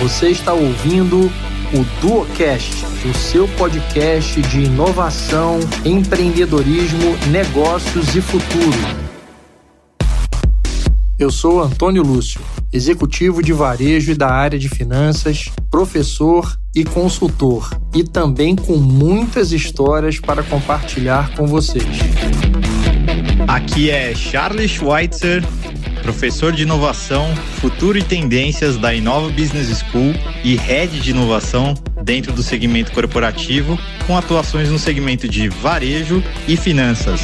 Você está ouvindo o DuoCast, o seu podcast de inovação, empreendedorismo, negócios e futuro. Eu sou Antônio Lúcio, executivo de varejo e da área de finanças, professor e consultor, e também com muitas histórias para compartilhar com vocês. Aqui é Charles Schweitzer professor de inovação, futuro e tendências da Inova Business School e head de inovação dentro do segmento corporativo, com atuações no segmento de varejo e finanças.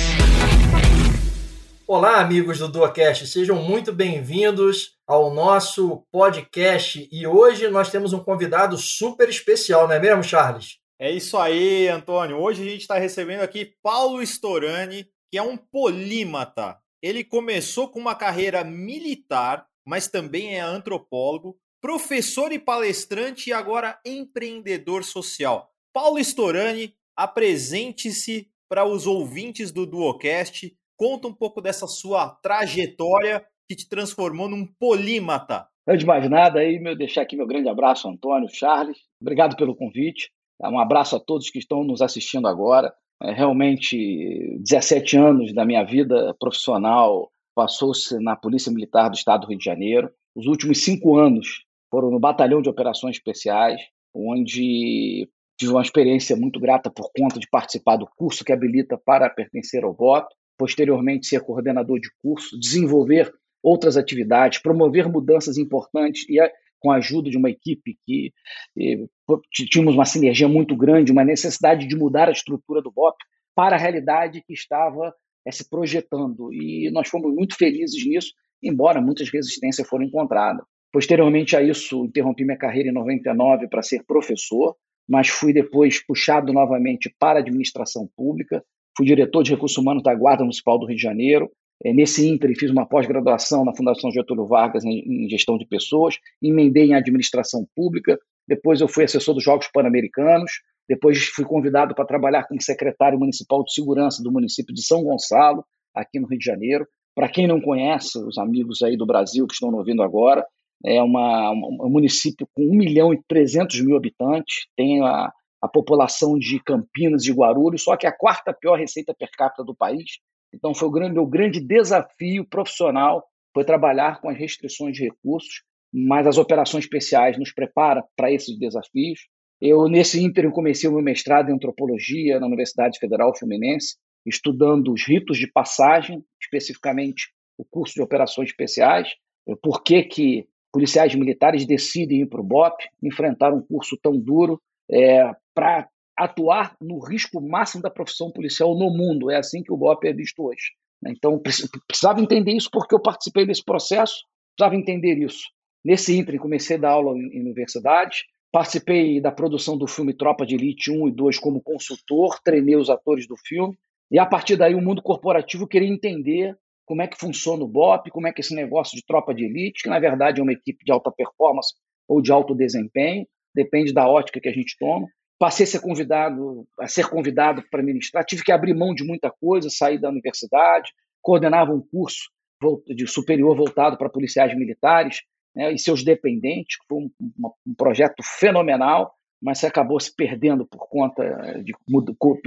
Olá, amigos do Duocast, sejam muito bem-vindos ao nosso podcast e hoje nós temos um convidado super especial, não é mesmo, Charles? É isso aí, Antônio. Hoje a gente está recebendo aqui Paulo Storani, que é um polímata, ele começou com uma carreira militar, mas também é antropólogo, professor e palestrante e agora empreendedor social. Paulo Storani, apresente-se para os ouvintes do Duocast. Conta um pouco dessa sua trajetória que te transformou num polímata. Antes de mais nada, aí, meu, deixar aqui meu grande abraço, Antônio, Charles. Obrigado pelo convite. Um abraço a todos que estão nos assistindo agora. É, realmente, 17 anos da minha vida profissional passou-se na Polícia Militar do Estado do Rio de Janeiro. Os últimos cinco anos foram no Batalhão de Operações Especiais, onde tive uma experiência muito grata por conta de participar do curso que habilita para pertencer ao voto, posteriormente ser coordenador de curso, desenvolver outras atividades, promover mudanças importantes e com a ajuda de uma equipe que eh, tínhamos uma sinergia muito grande, uma necessidade de mudar a estrutura do BOP para a realidade que estava eh, se projetando. E nós fomos muito felizes nisso, embora muitas resistências foram encontradas. Posteriormente a isso, interrompi minha carreira em 99 para ser professor, mas fui depois puxado novamente para a administração pública, fui diretor de recursos humanos da Guarda Municipal do Rio de Janeiro, nesse ínter, fiz uma pós-graduação na Fundação Getúlio Vargas em, Gestão de Pessoas, emendei em Administração Pública, depois eu fui assessor dos Jogos Pan-Americanos, depois fui convidado para trabalhar como secretário municipal de segurança do município de São Gonçalo, aqui no Rio de Janeiro. Para quem não conhece, os amigos aí do Brasil que estão ouvindo agora, é uma, um município com 1 milhão e 300 mil habitantes, tem a, a população de Campinas e Guarulhos, só que é a quarta pior receita per capita do país, então, foi o grande, meu grande desafio profissional foi trabalhar com as restrições de recursos, mas as operações especiais nos prepara para esses desafios. Eu, nesse ínterim, comecei o meu mestrado em antropologia na Universidade Federal Fluminense, estudando os ritos de passagem, especificamente o curso de operações especiais, por que, que policiais militares decidem ir para o BOP, enfrentar um curso tão duro, é, para atuar no risco máximo da profissão policial no mundo. É assim que o BOP é visto hoje. Né? Então, precisava entender isso porque eu participei desse processo, precisava entender isso. Nesse ínterim, comecei a dar aula em universidade, participei da produção do filme Tropa de Elite 1 e 2 como consultor, treinei os atores do filme, e a partir daí o mundo corporativo queria entender como é que funciona o BOP, como é que esse negócio de tropa de elite, que na verdade é uma equipe de alta performance ou de alto desempenho, depende da ótica que a gente toma passei a ser convidado, a ser convidado para ministrar, tive que abrir mão de muita coisa, sair da universidade, coordenava um curso de superior voltado para policiais militares né, e seus dependentes, foi um, um, projeto fenomenal, mas acabou se perdendo por conta de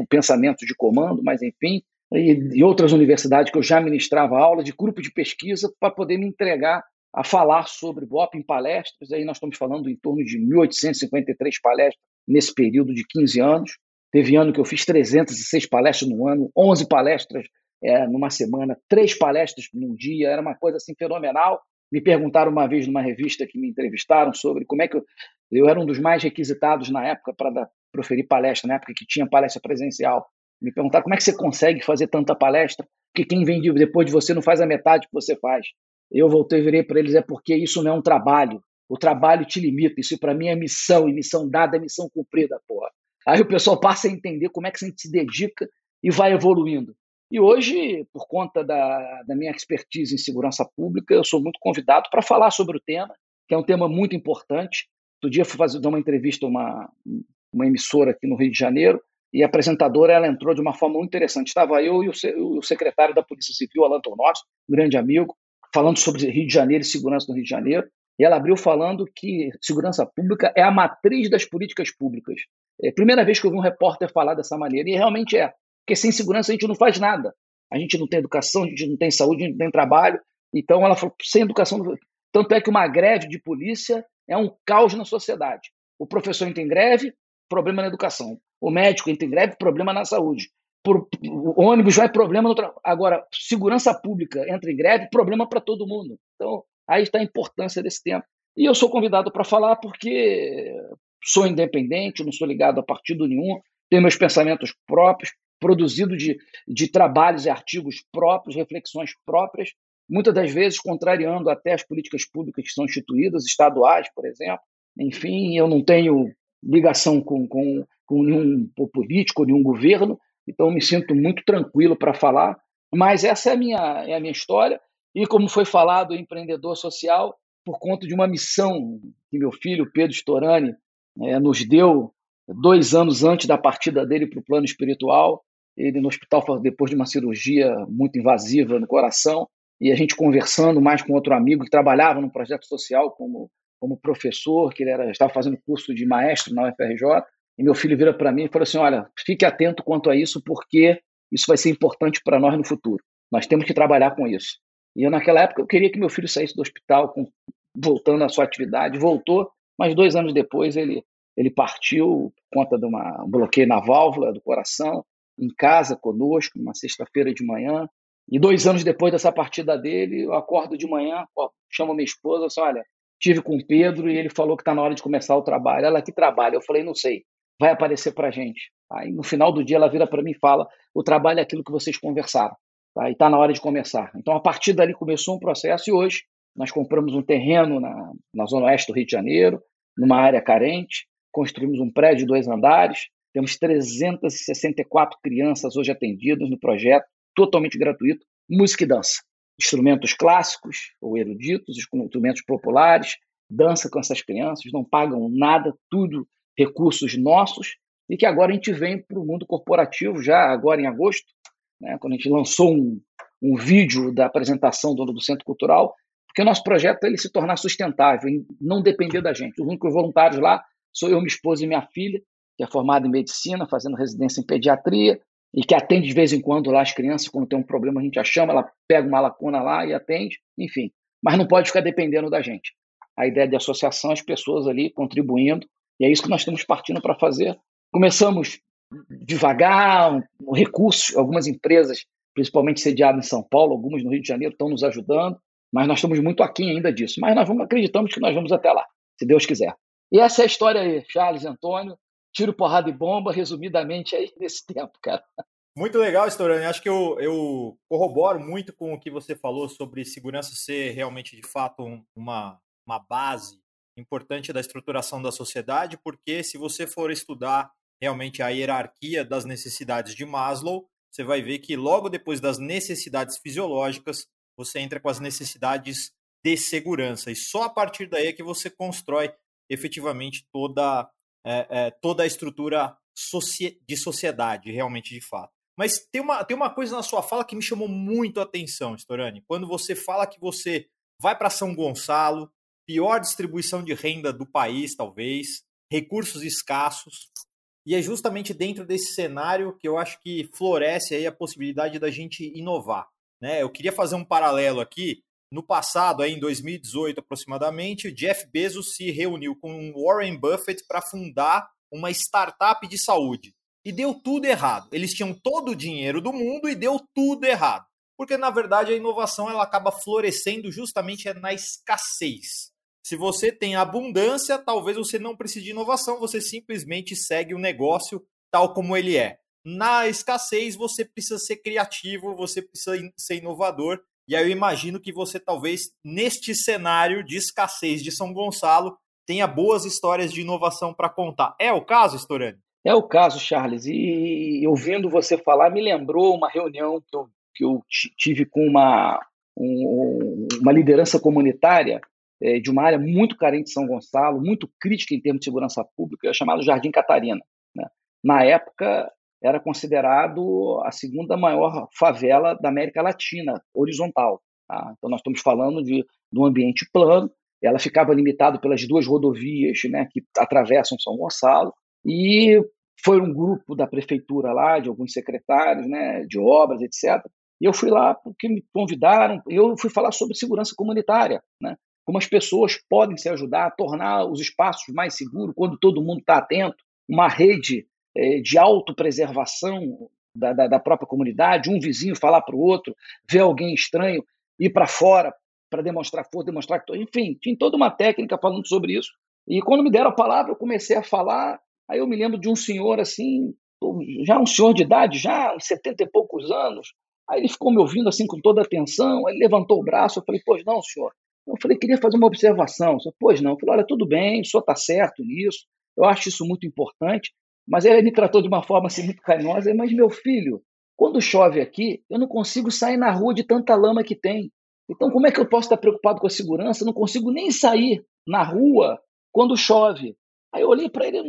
pensamento de comando, mas enfim, e, e outras universidades que eu já ministrava aula de grupo de pesquisa para poder me entregar a falar sobre BOP em palestras, aí nós estamos falando em torno de 1.853 palestras nesse período de 15 anos. Teve ano que eu fiz 306 palestras no ano, 11 palestras é, numa semana, três palestras num dia, era uma coisa assim fenomenal. Me perguntaram uma vez numa revista que me entrevistaram sobre como é que eu, eu era um dos mais requisitados na época para proferir palestra, na época que tinha palestra presencial. Me perguntaram como é que você consegue fazer tanta palestra, porque quem vem depois de você não faz a metade que você faz. Eu voltei e virei para eles, é porque isso não é um trabalho, o trabalho te limita. Isso para mim é missão, e missão dada é missão cumprida, porra. Aí o pessoal passa a entender como é que a gente se dedica e vai evoluindo. E hoje, por conta da, da minha expertise em segurança pública, eu sou muito convidado para falar sobre o tema, que é um tema muito importante. Outro dia fui fazer dar uma entrevista a uma, uma emissora aqui no Rio de Janeiro, e a apresentadora ela entrou de uma forma muito interessante. Estava eu e o, o secretário da Polícia Civil, Alan Tonossi, um grande amigo, falando sobre Rio de Janeiro e segurança no Rio de Janeiro. E ela abriu falando que segurança pública é a matriz das políticas públicas. É a primeira vez que eu vi um repórter falar dessa maneira, e realmente é, porque sem segurança a gente não faz nada. A gente não tem educação, a gente não tem saúde, a gente não tem trabalho. Então ela falou, sem educação. Tanto é que uma greve de polícia é um caos na sociedade. O professor entra em greve, problema na educação. O médico entra em greve, problema na saúde. Por, o ônibus vai problema no trabalho. Agora, segurança pública entra em greve, problema para todo mundo. Então, aí está a importância desse tempo. E eu sou convidado para falar porque sou independente, não sou ligado a partido nenhum, tenho meus pensamentos próprios, produzido de, de trabalhos e artigos próprios, reflexões próprias, muitas das vezes contrariando até as políticas públicas que são instituídas, estaduais, por exemplo. Enfim, eu não tenho ligação com, com, com nenhum político, nenhum governo, então me sinto muito tranquilo para falar. Mas essa é a, minha, é a minha história. E como foi falado, empreendedor social, por conta de uma missão que meu filho, Pedro Storani, é, nos deu dois anos antes da partida dele para o plano espiritual, ele no hospital depois de uma cirurgia muito invasiva no coração, e a gente conversando mais com outro amigo que trabalhava no projeto social como, como professor, que ele era, estava fazendo curso de maestro na UFRJ, e meu filho vira para mim e falou assim: Olha, fique atento quanto a isso, porque isso vai ser importante para nós no futuro. Nós temos que trabalhar com isso. E eu, naquela época, eu queria que meu filho saísse do hospital, com, voltando à sua atividade, voltou, mas dois anos depois ele, ele partiu por conta de uma, um bloqueio na válvula do coração, em casa conosco, numa sexta-feira de manhã. E dois anos depois dessa partida dele, eu acordo de manhã, chamo minha esposa, assim, olha, tive com o Pedro e ele falou que está na hora de começar o trabalho. Ela, que trabalho? Eu falei, não sei, vai aparecer para gente. Aí no final do dia ela vira para mim e fala, o trabalho é aquilo que vocês conversaram, tá? e está na hora de começar. Então a partir dali começou um processo e hoje nós compramos um terreno na, na zona oeste do Rio de Janeiro, numa área carente, construímos um prédio de dois andares, temos 364 crianças hoje atendidas no projeto, totalmente gratuito, música e dança. Instrumentos clássicos ou eruditos, instrumentos populares, dança com essas crianças, não pagam nada, tudo recursos nossos, e que agora a gente vem para o mundo corporativo, já agora em agosto, né, quando a gente lançou um, um vídeo da apresentação do, do Centro Cultural, porque o nosso projeto é ele se tornar sustentável, não depender da gente. Os únicos voluntários lá sou eu, minha esposa e minha filha, que é formada em medicina, fazendo residência em pediatria, e que atende de vez em quando lá as crianças, quando tem um problema a gente a chama, ela pega uma lacuna lá e atende, enfim. Mas não pode ficar dependendo da gente. A ideia de associação, as pessoas ali contribuindo, e é isso que nós estamos partindo para fazer. Começamos devagar, um, recursos, algumas empresas, principalmente sediadas em São Paulo, algumas no Rio de Janeiro, estão nos ajudando, mas nós estamos muito aquém ainda disso. Mas nós vamos, acreditamos que nós vamos até lá, se Deus quiser. E essa é a história aí, Charles Antônio, tiro, porrada e bomba, resumidamente aí nesse tempo, cara. Muito legal, Storani. Acho que eu, eu corroboro muito com o que você falou sobre segurança ser realmente, de fato, uma, uma base importante da estruturação da sociedade, porque se você for estudar realmente a hierarquia das necessidades de Maslow, você vai ver que logo depois das necessidades fisiológicas, você entra com as necessidades de segurança. E só a partir daí é que você constrói efetivamente toda, é, é, toda a estrutura de sociedade, realmente de fato. Mas tem uma, tem uma coisa na sua fala que me chamou muito a atenção, Storani. Quando você fala que você vai para São Gonçalo, pior distribuição de renda do país, talvez, recursos escassos. E é justamente dentro desse cenário que eu acho que floresce aí a possibilidade da gente inovar. Né? Eu queria fazer um paralelo aqui. No passado, aí em 2018 aproximadamente, Jeff Bezos se reuniu com Warren Buffett para fundar uma startup de saúde. E deu tudo errado. Eles tinham todo o dinheiro do mundo e deu tudo errado. Porque, na verdade, a inovação ela acaba florescendo justamente na escassez. Se você tem abundância, talvez você não precise de inovação, você simplesmente segue o negócio tal como ele é. Na escassez, você precisa ser criativo, você precisa ser inovador. E aí eu imagino que você talvez neste cenário de escassez de São Gonçalo tenha boas histórias de inovação para contar. É o caso, Storani? É o caso, Charles. E ouvindo você falar, me lembrou uma reunião que eu, que eu tive com uma, um, uma liderança comunitária é, de uma área muito carente de São Gonçalo, muito crítica em termos de segurança pública, chamado Jardim Catarina. Né? Na época, era considerado a segunda maior favela da América Latina, horizontal. Tá? Então, nós estamos falando de, de um ambiente plano, ela ficava limitada pelas duas rodovias né, que atravessam São Gonçalo, e foi um grupo da prefeitura lá, de alguns secretários né, de obras, etc. E eu fui lá porque me convidaram, eu fui falar sobre segurança comunitária, né? Como as pessoas podem se ajudar a tornar os espaços mais seguros quando todo mundo está atento, uma rede é, de autopreservação da, da, da própria comunidade, um vizinho falar para o outro, ver alguém estranho, ir para fora para demonstrar força, demonstrar que. Enfim, tinha toda uma técnica falando sobre isso. E quando me deram a palavra, eu comecei a falar. Aí eu me lembro de um senhor assim, já um senhor de idade, já uns 70 e poucos anos. Aí ele ficou me ouvindo assim com toda atenção. Aí levantou o braço. Eu falei, pois não, senhor. Eu falei, queria fazer uma observação. Eu falei, pois não. Eu falei, olha, tudo bem, o senhor está certo nisso. Eu acho isso muito importante. Mas ele me tratou de uma forma assim, muito carinhosa. Mas, meu filho, quando chove aqui, eu não consigo sair na rua de tanta lama que tem. Então, como é que eu posso estar preocupado com a segurança? Eu não consigo nem sair na rua quando chove. Aí eu olhei para ele,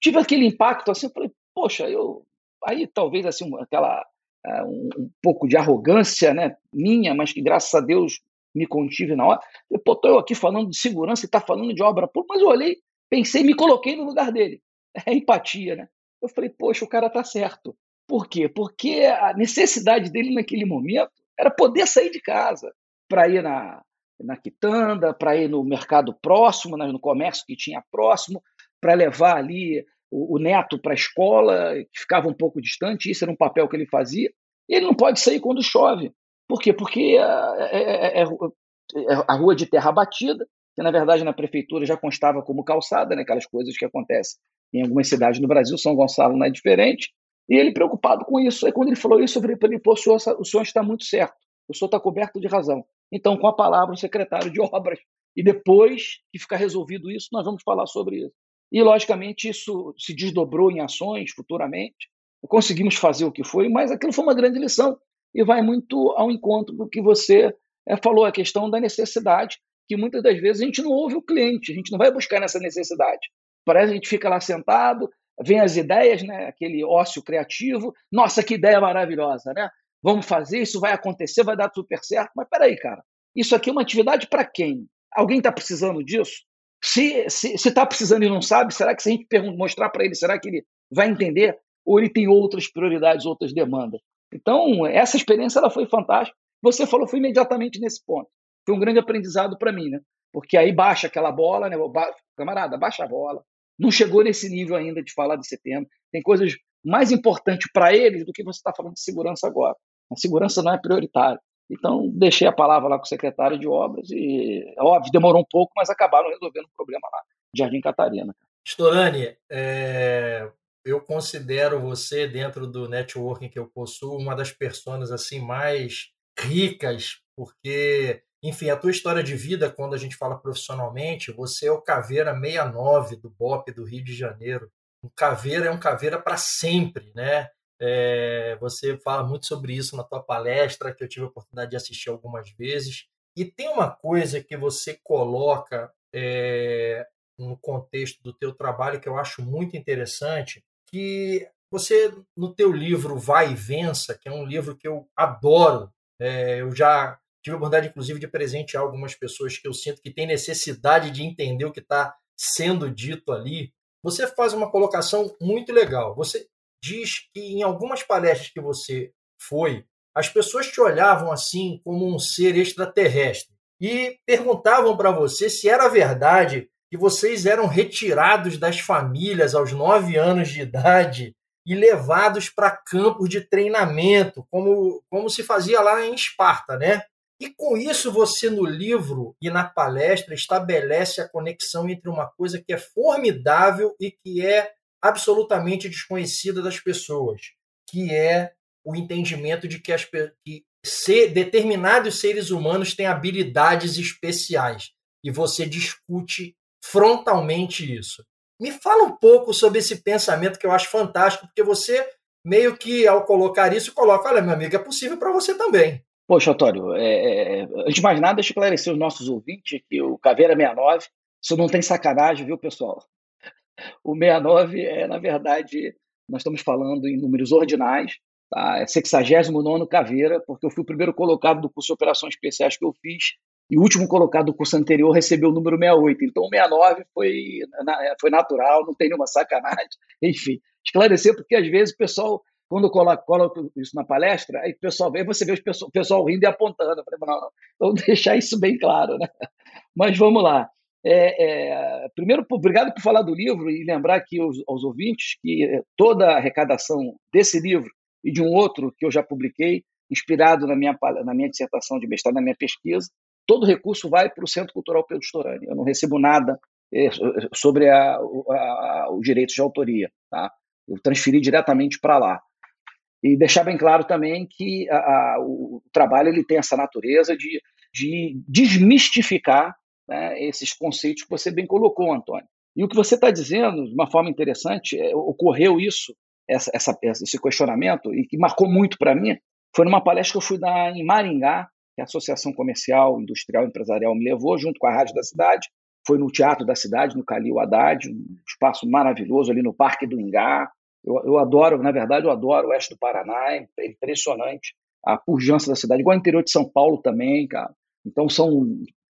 tive aquele impacto assim, falei, poxa, eu aí talvez assim aquela uh, um, um, pouco de arrogância, né, minha, mas que graças a Deus me contive na hora. Eu, pô, tô eu aqui falando de segurança e está falando de obra pública, mas eu olhei, pensei, me coloquei no lugar dele. É empatia, né? Eu falei, poxa, o cara tá certo. Por quê? Porque a necessidade dele naquele momento era poder sair de casa para ir na, na quitanda, para ir no mercado próximo, no comércio que tinha próximo, para levar ali o, o neto para a escola, que ficava um pouco distante, isso era um papel que ele fazia. E ele não pode sair quando chove. Por quê? Porque é, é, é, é a rua de terra batida, que na verdade na prefeitura já constava como calçada, né, aquelas coisas que acontecem em algumas cidades do Brasil, São Gonçalo não é diferente. E ele preocupado com isso. Aí quando ele falou isso, eu falei para ele, pô, o senhor, o senhor está muito certo, o senhor está coberto de razão. Então, com a palavra, o secretário de obras. E depois que ficar resolvido isso, nós vamos falar sobre isso. E, logicamente, isso se desdobrou em ações futuramente. Conseguimos fazer o que foi, mas aquilo foi uma grande lição e vai muito ao encontro do que você é, falou, a questão da necessidade, que muitas das vezes a gente não ouve o cliente, a gente não vai buscar nessa necessidade. Parece que a gente fica lá sentado, vem as ideias, né, aquele ócio criativo, nossa, que ideia maravilhosa, né? vamos fazer, isso vai acontecer, vai dar super certo. Mas peraí, cara, isso aqui é uma atividade para quem? Alguém está precisando disso? Se está se, tá precisando e não sabe, será que se a gente mostrar para ele, será que ele vai entender? Ou ele tem outras prioridades, outras demandas? Então, essa experiência ela foi fantástica. Você falou, foi imediatamente nesse ponto. Foi um grande aprendizado para mim, né? Porque aí baixa aquela bola, né? Camarada, baixa a bola. Não chegou nesse nível ainda de falar de setembro. Tem coisas mais importantes para eles do que você está falando de segurança agora. A segurança não é prioritária. Então, deixei a palavra lá com o secretário de obras e, óbvio, demorou um pouco, mas acabaram resolvendo o problema lá, Jardim Catarina. Storani, é, eu considero você, dentro do networking que eu possuo, uma das pessoas assim mais ricas, porque, enfim, a tua história de vida, quando a gente fala profissionalmente, você é o Caveira 69 do BOP do Rio de Janeiro. Um caveira é um caveira para sempre, né? É, você fala muito sobre isso na tua palestra, que eu tive a oportunidade de assistir algumas vezes. E tem uma coisa que você coloca é, no contexto do teu trabalho que eu acho muito interessante, que você, no teu livro Vai e Vença, que é um livro que eu adoro, é, eu já tive a oportunidade, inclusive, de presentear algumas pessoas que eu sinto que têm necessidade de entender o que está sendo dito ali. Você faz uma colocação muito legal. Você diz que em algumas palestras que você foi, as pessoas te olhavam assim como um ser extraterrestre e perguntavam para você se era verdade que vocês eram retirados das famílias aos nove anos de idade e levados para campos de treinamento, como, como se fazia lá em Esparta, né? E com isso você no livro e na palestra estabelece a conexão entre uma coisa que é formidável e que é absolutamente desconhecida das pessoas, que é o entendimento de que, as, que ser, determinados seres humanos têm habilidades especiais. E você discute frontalmente isso. Me fala um pouco sobre esse pensamento que eu acho fantástico, porque você meio que, ao colocar isso, coloca: olha, meu amigo, é possível para você também. Poxa, Otório, é, é, antes de mais nada, esclarecer os nossos ouvintes que o Caveira 69, isso não tem sacanagem, viu, pessoal? O 69 é, na verdade, nós estamos falando em números ordinais, tá? é 69 Caveira, porque eu fui o primeiro colocado do curso de operações especiais que eu fiz e o último colocado do curso anterior recebeu o número 68. Então, o 69 foi, foi natural, não tem nenhuma sacanagem. Enfim, esclarecer, porque às vezes o pessoal, quando coloca, coloca isso na palestra, aí o pessoal vê, você vê o pessoal, pessoal rindo e apontando. Falei, não, não, então deixar isso bem claro. Né? Mas vamos lá. É, é, primeiro, obrigado por falar do livro e lembrar aqui aos, aos ouvintes que toda a arrecadação desse livro e de um outro que eu já publiquei, inspirado na minha, na minha dissertação de mestrado, na minha pesquisa, todo recurso vai para o Centro Cultural Pedro Storani. Eu não recebo nada é, sobre a, a, os direitos de autoria. Tá? Eu transferi diretamente para lá. E deixar bem claro também que a, o trabalho ele tem essa natureza de, de desmistificar né, esses conceitos que você bem colocou, Antônio. E o que você está dizendo, de uma forma interessante, é, ocorreu isso, essa, essa, esse questionamento, e que marcou muito para mim, foi numa palestra que eu fui dar em Maringá, que a Associação Comercial, Industrial e Empresarial me levou, junto com a Rádio da Cidade. Foi no Teatro da Cidade, no Calil Haddad, um espaço maravilhoso ali no Parque do Ingá. Eu, eu adoro, na verdade, eu adoro o oeste do Paraná, é impressionante a pujança da cidade, igual o interior de São Paulo também, cara. Então são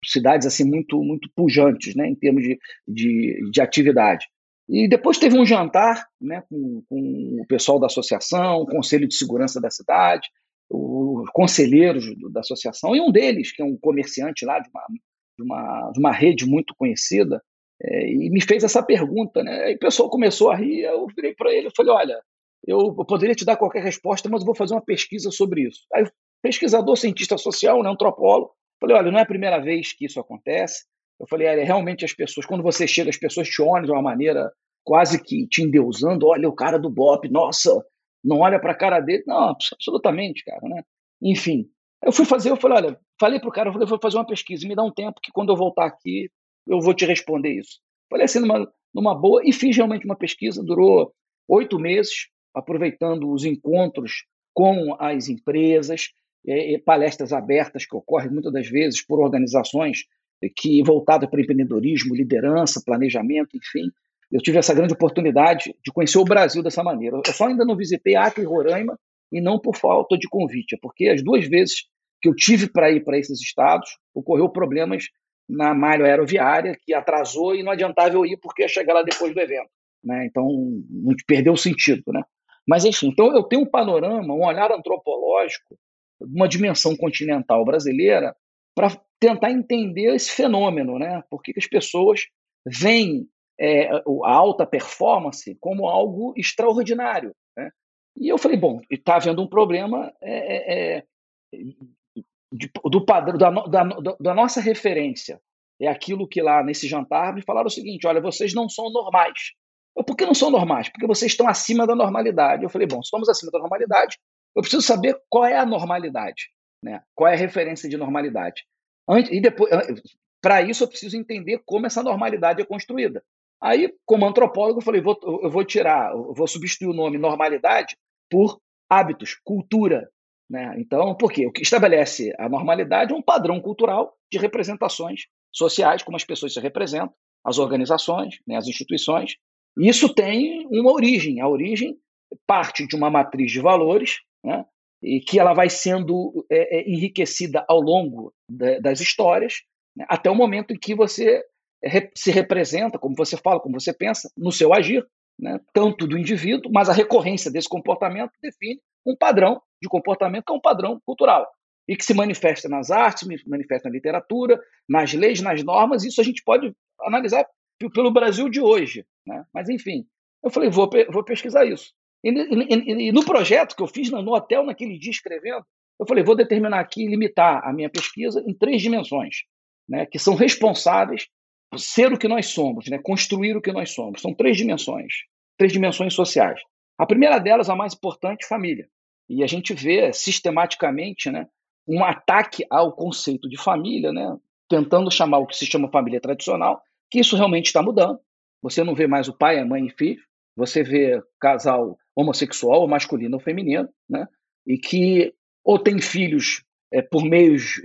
cidades assim muito muito pujantes, né, em termos de, de, de atividade. E depois teve um jantar né, com, com, o pessoal da associação, o Conselho de Segurança da cidade, os conselheiros da associação, e um deles, que é um comerciante lá de uma, de uma, de uma rede muito conhecida, é, e me fez essa pergunta. Né? Aí o pessoal começou a rir, eu virei para ele e falei: Olha, eu, poderia te dar qualquer resposta, mas eu vou fazer uma pesquisa sobre isso. Aí, pesquisador, cientista social, né, antropólogo, falei: Olha, não é a primeira vez que isso acontece. Eu falei: Olha, realmente as pessoas, quando você chega, as pessoas te olham de uma maneira quase que te endeusando: Olha, o cara do BOP, nossa, não olha para a cara dele. Não, absolutamente, cara, né? Enfim, eu fui fazer, eu falei, olha, falei pro cara, eu falei, vou fazer uma pesquisa, me dá um tempo que quando eu voltar aqui eu vou te responder isso. Falei assim, numa, numa boa, e fiz realmente uma pesquisa, durou oito meses, aproveitando os encontros com as empresas, palestras abertas que ocorrem muitas das vezes por organizações que voltadas para empreendedorismo, liderança, planejamento, enfim, eu tive essa grande oportunidade de conhecer o Brasil dessa maneira. Eu só ainda não visitei Acre e Roraima, e não por falta de convite, é porque as duas vezes que eu tive para ir para esses estados, ocorreu problemas na malha aeroviária, que atrasou e não adiantava eu ir porque ia chegar lá depois do evento. Né? Então, perdeu o sentido. Né? Mas, enfim, então eu tenho um panorama, um olhar antropológico, uma dimensão continental brasileira, para tentar entender esse fenômeno, né? Por que as pessoas veem é, a alta performance como algo extraordinário. Né? E eu falei, bom, está havendo um problema é, é, é de, do padrão da, da, da, nossa referência. É aquilo que lá nesse jantar me falaram o seguinte: olha, vocês não são normais. Eu, Por que não são normais? Porque vocês estão acima da normalidade. Eu falei, bom, estamos acima da normalidade, eu preciso saber qual é a normalidade, né? qual é a referência de normalidade. Antes, e depois, para isso, eu preciso entender como essa normalidade é construída. Aí, como antropólogo, eu falei, vou, eu vou tirar, eu vou substituir o nome normalidade por hábitos, cultura. Né? Então, por quê? O que estabelece a normalidade é um padrão cultural de representações sociais, como as pessoas se representam, as organizações, né, as instituições. E isso tem uma origem. A origem parte de uma matriz de valores, né, e que ela vai sendo é, é, enriquecida ao longo da, das histórias, né, até o momento em que você se representa, como você fala, como você pensa, no seu agir, né? tanto do indivíduo, mas a recorrência desse comportamento define um padrão de comportamento que é um padrão cultural e que se manifesta nas artes, se manifesta na literatura, nas leis, nas normas. Isso a gente pode analisar pelo Brasil de hoje, né? Mas enfim, eu falei vou, vou pesquisar isso. E, e, e, no projeto que eu fiz no hotel naquele dia escrevendo, eu falei vou determinar aqui limitar a minha pesquisa em três dimensões, né? Que são responsáveis ser o que nós somos, né? construir o que nós somos. São três dimensões, três dimensões sociais. A primeira delas, a mais importante, família. E a gente vê sistematicamente né, um ataque ao conceito de família, né, tentando chamar o que se chama família tradicional, que isso realmente está mudando. Você não vê mais o pai, a mãe e filho, você vê casal homossexual, ou masculino ou feminino, né, e que ou tem filhos é, por meios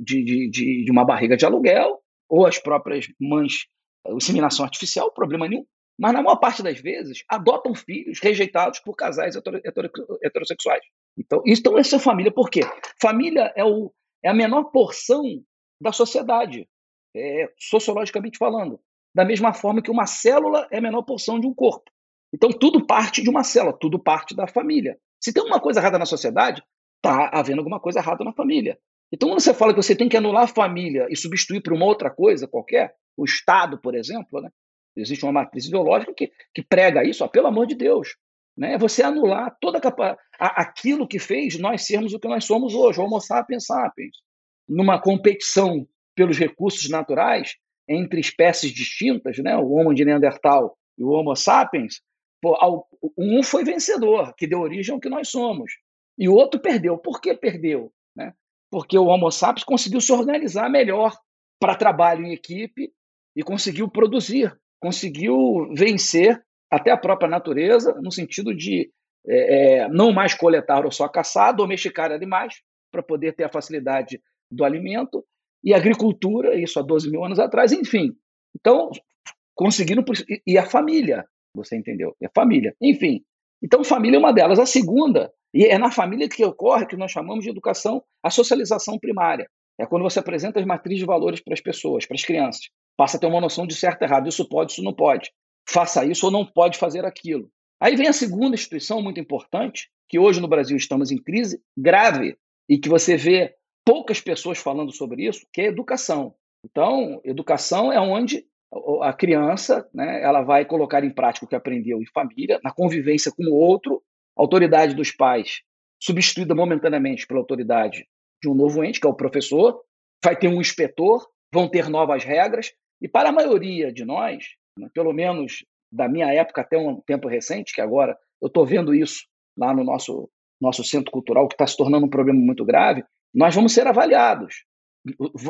de, de, de, de uma barriga de aluguel, ou as próprias mães, inseminação artificial, problema nenhum, mas na maior parte das vezes adotam filhos rejeitados por casais heterossexuais. Então, então, essa é família. Por quê? Família é, o, é a menor porção da sociedade, é, sociologicamente falando. Da mesma forma que uma célula é a menor porção de um corpo. Então, tudo parte de uma célula, tudo parte da família. Se tem uma coisa errada na sociedade, está havendo alguma coisa errada na família. Então, quando você fala que você tem que anular a família e substituir por uma outra coisa qualquer, o Estado, por exemplo, né? existe uma matriz ideológica que, que prega isso, ó, pelo amor de Deus. Né? É você anular toda a, a, aquilo que fez nós sermos o que nós somos hoje, Homo sapiens sapiens. Numa competição pelos recursos naturais entre espécies distintas, né? o Homo de Neandertal e o Homo sapiens, pô, um foi vencedor, que deu origem ao que nós somos, e o outro perdeu. Por que perdeu? Né? Porque o Homo sapiens conseguiu se organizar melhor para trabalho em equipe e conseguiu produzir, conseguiu vencer até a própria natureza, no sentido de é, é não mais coletar ou só caçar, domesticar animais para poder ter a facilidade do alimento, e agricultura, isso há 12 mil anos atrás, enfim. Então, conseguiram. E a família, você entendeu? É família. Enfim. Então, família é uma delas. A segunda, e é na família que ocorre que nós chamamos de educação, a socialização primária. É quando você apresenta as matrizes de valores para as pessoas, para as crianças. Passa a ter uma noção de certo e errado. Isso pode, isso não pode. Faça isso ou não pode fazer aquilo. Aí vem a segunda instituição muito importante, que hoje no Brasil estamos em crise grave, e que você vê poucas pessoas falando sobre isso, que é educação. Então, educação é onde a criança né, ela vai colocar em prática o que aprendeu em família, na convivência com o outro, a autoridade dos pais substituída momentaneamente pela autoridade de um novo ente, que é o professor, vai ter um inspetor, vão ter novas regras, e para a maioria de nós, né, pelo menos da minha época até um tempo recente, que agora eu estou vendo isso lá no nosso, nosso centro cultural, que está se tornando um problema muito grave, nós vamos ser avaliados.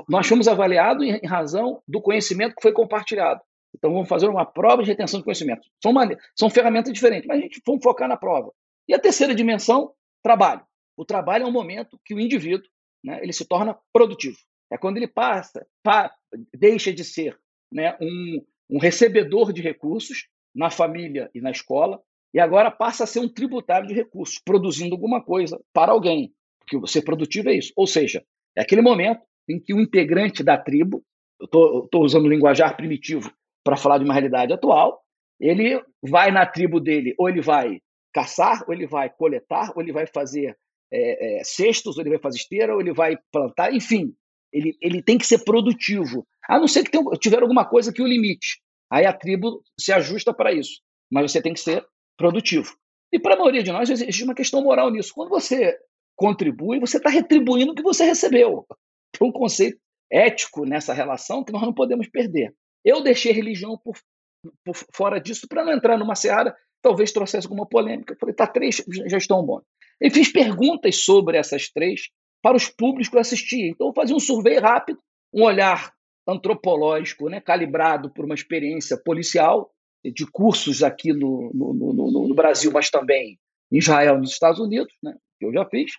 Nós fomos avaliados em razão do conhecimento que foi compartilhado. Então, vamos fazer uma prova de retenção de conhecimento. São, são ferramentas diferentes, mas a gente vamos focar na prova. E a terceira dimensão, trabalho. O trabalho é um momento que o indivíduo né, ele se torna produtivo. É quando ele passa, pa, deixa de ser né, um, um recebedor de recursos na família e na escola, e agora passa a ser um tributário de recursos, produzindo alguma coisa para alguém. Porque ser produtivo é isso. Ou seja, é aquele momento em que o integrante da tribo, eu estou usando o linguajar primitivo para falar de uma realidade atual, ele vai na tribo dele, ou ele vai caçar, ou ele vai coletar, ou ele vai fazer é, é, cestos, ou ele vai fazer esteira, ou ele vai plantar, enfim, ele, ele tem que ser produtivo. A não ser que tenha, tiver alguma coisa que o limite. Aí a tribo se ajusta para isso. Mas você tem que ser produtivo. E para a maioria de nós existe uma questão moral nisso. Quando você contribui, você está retribuindo o que você recebeu. Tem um conceito ético nessa relação que nós não podemos perder. Eu deixei religião por, por fora disso para não entrar numa seara, talvez trouxesse alguma polêmica. Eu falei, tá, três já estão bons. E fiz perguntas sobre essas três para os públicos que assistiam. Então, eu fazia um survey rápido, um olhar antropológico, né, calibrado por uma experiência policial, de cursos aqui no, no, no, no Brasil, mas também em Israel, nos Estados Unidos, né, que eu já fiz,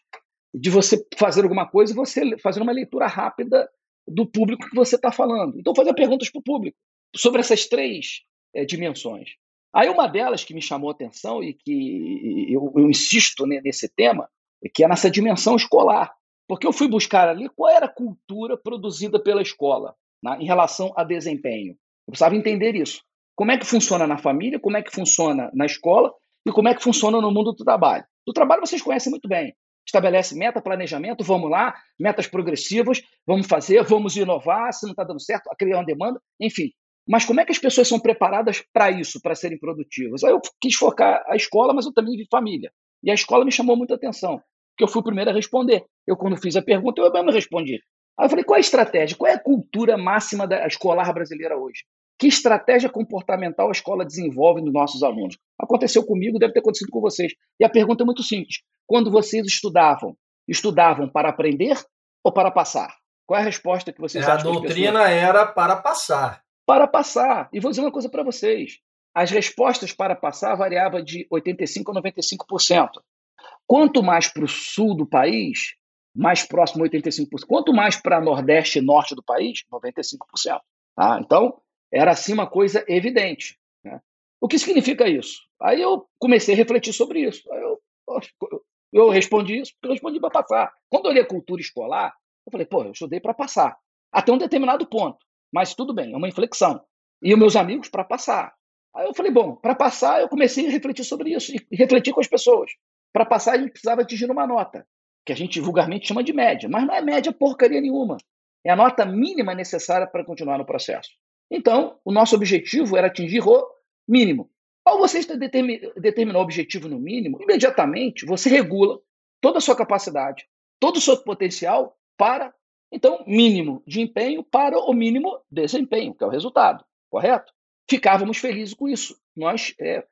de você fazer alguma coisa e você fazer uma leitura rápida do público que você está falando. Então, fazer perguntas para o público sobre essas três é, dimensões. Aí, uma delas que me chamou a atenção e que eu, eu insisto né, nesse tema, é que é nessa dimensão escolar. Porque eu fui buscar ali qual era a cultura produzida pela escola né, em relação a desempenho. Eu precisava entender isso. Como é que funciona na família, como é que funciona na escola e como é que funciona no mundo do trabalho. Do trabalho vocês conhecem muito bem. Estabelece meta, planejamento, vamos lá, metas progressivas, vamos fazer, vamos inovar, se não está dando certo, criar uma demanda, enfim. Mas como é que as pessoas são preparadas para isso, para serem produtivas? Aí eu quis focar a escola, mas eu também vi família. E a escola me chamou muita atenção, porque eu fui o primeiro a responder. Eu, quando fiz a pergunta, eu mesmo respondi. Aí eu falei, qual é a estratégia? Qual é a cultura máxima da escolar brasileira hoje? Que estratégia comportamental a escola desenvolve nos nossos alunos? Aconteceu comigo, deve ter acontecido com vocês. E a pergunta é muito simples. Quando vocês estudavam, estudavam para aprender ou para passar? Qual é a resposta que vocês é, acham? A doutrina era para passar. Para passar. E vou dizer uma coisa para vocês. As respostas para passar variavam de 85% a 95%. Quanto mais para o sul do país, mais próximo 85%. Quanto mais para nordeste e norte do país, 95%. Tá? Então, era assim uma coisa evidente. Né? O que significa isso? Aí eu comecei a refletir sobre isso. Aí eu, eu respondi isso porque eu respondi para passar. Quando eu li a cultura escolar, eu falei, pô, eu estudei para passar. até um determinado ponto. Mas tudo bem, é uma inflexão. E os meus amigos para passar. Aí eu falei, bom, para passar eu comecei a refletir sobre isso e refletir com as pessoas. Para passar a gente precisava atingir uma nota, que a gente vulgarmente chama de média, mas não é média porcaria nenhuma. É a nota mínima necessária para continuar no processo. Então, o nosso objetivo era atingir o mínimo. Ao você determinar o objetivo no mínimo, imediatamente você regula toda a sua capacidade, todo o seu potencial para, então, mínimo de empenho para o mínimo desempenho, que é o resultado, correto? Ficávamos felizes com isso. Nós é,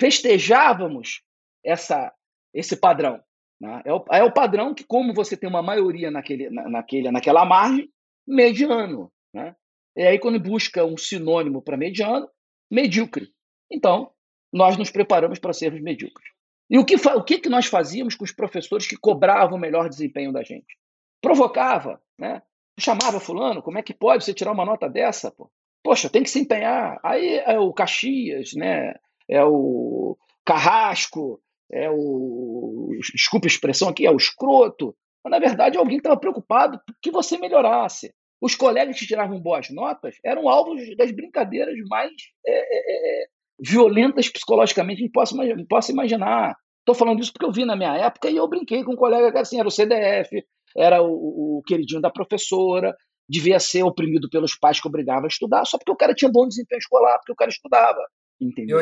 festejávamos essa, esse padrão. Né? É, o, é, o, padrão que, como você tem uma maioria naquele, na, naquele, naquela margem, mediano. Né? E aí, quando busca um sinônimo para mediano, medíocre. Então, nós nos preparamos para sermos medíocres. E o que, o que, que nós fazíamos com os professores que cobravam o melhor desempenho da gente? Provocava, né? Chamava fulano, como é que pode você tirar uma nota dessa? Pô? Poxa, tem que se empenhar. Aí é o Caxias, né? É o Carrasco, é o. Desculpa a expressão aqui, é o escroto. Mas, na verdade, alguém estava preocupado que você melhorasse. Os colegas que tiravam boas notas eram alvos das brincadeiras mais é, é, é violentas psicologicamente que possa imaginar. Estou falando isso porque eu vi na minha época e eu brinquei com um colega que assim, era o CDF, era o, o queridinho da professora, devia ser oprimido pelos pais que obrigavam a estudar, só porque o cara tinha bom desempenho escolar, porque o cara estudava. Entendeu? E,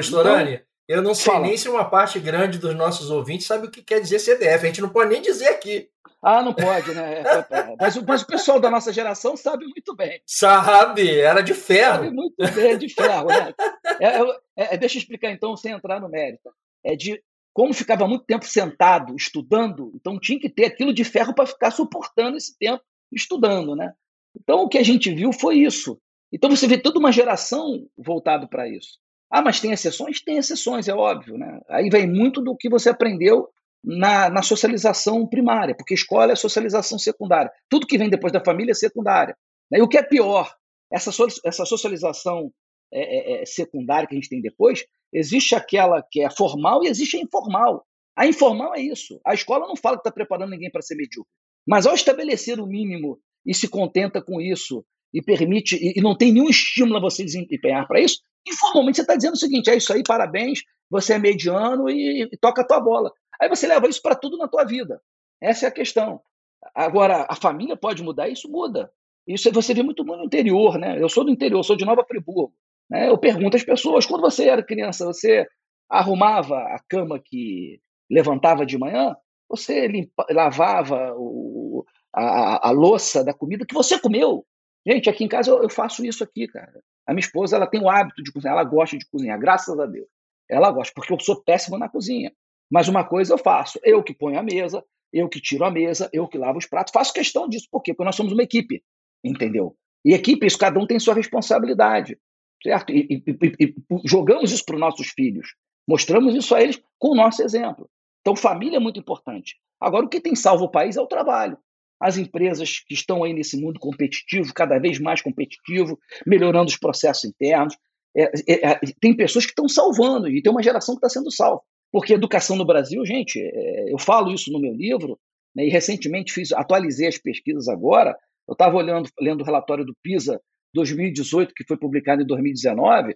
então, eu não sei fala. nem se uma parte grande dos nossos ouvintes sabe o que quer dizer CDF. A gente não pode nem dizer aqui. Ah, não pode, né? É, é, é. Mas, mas, o pessoal da nossa geração sabe muito bem. Sabe, era de ferro. Sabe muito bem, de ferro. Né? É, é, deixa eu explicar então, sem entrar no mérito. É de como ficava muito tempo sentado, estudando, então tinha que ter aquilo de ferro para ficar suportando esse tempo estudando, né? Então o que a gente viu foi isso. Então você vê toda uma geração voltado para isso. Ah, mas tem exceções? Tem exceções, é óbvio, né? Aí vem muito do que você aprendeu na, na socialização primária, porque escola é socialização secundária. Tudo que vem depois da família é secundária. Né? E o que é pior, essa, so, essa socialização é, é, é, secundária que a gente tem depois, existe aquela que é formal e existe a informal. A informal é isso. A escola não fala que está preparando ninguém para ser medíocre. Mas ao estabelecer o mínimo e se contenta com isso e permite, e, e não tem nenhum estímulo a você desempenhar para isso, informalmente você está dizendo o seguinte: é isso aí, parabéns, você é mediano e, e toca a tua bola. Aí você leva isso para tudo na tua vida. Essa é a questão. Agora, a família pode mudar? Isso muda. Isso você vê muito no interior, né? Eu sou do interior, sou de Nova Friburgo. Né? Eu pergunto às pessoas, quando você era criança, você arrumava a cama que levantava de manhã? Você limpa, lavava o, a, a, louça da comida que você comeu? Gente, aqui em casa eu, eu faço isso aqui, cara. A minha esposa ela tem o hábito de cozinhar, ela gosta de cozinhar, graças a Deus. Ela gosta, porque eu sou péssimo na cozinha. Mas uma coisa eu faço, eu que ponho a mesa, eu que tiro a mesa, eu que lavo os pratos, faço questão disso. Por quê? Porque nós somos uma equipe, entendeu? E equipe, isso cada um tem sua responsabilidade, certo? E, e, e, e jogamos isso para os nossos filhos, mostramos isso a eles com o nosso exemplo. Então, família é muito importante. Agora, o que tem salvo o país é o trabalho. As empresas que estão aí nesse mundo competitivo, cada vez mais competitivo, melhorando os processos internos. É, é, é, tem pessoas que estão salvando e tem uma geração que está sendo salva. Porque educação no Brasil, gente, é, eu falo isso no meu livro, né, e recentemente fiz, atualizei as pesquisas agora. Eu estava olhando, lendo o relatório do PISA 2018, que foi publicado em 2019,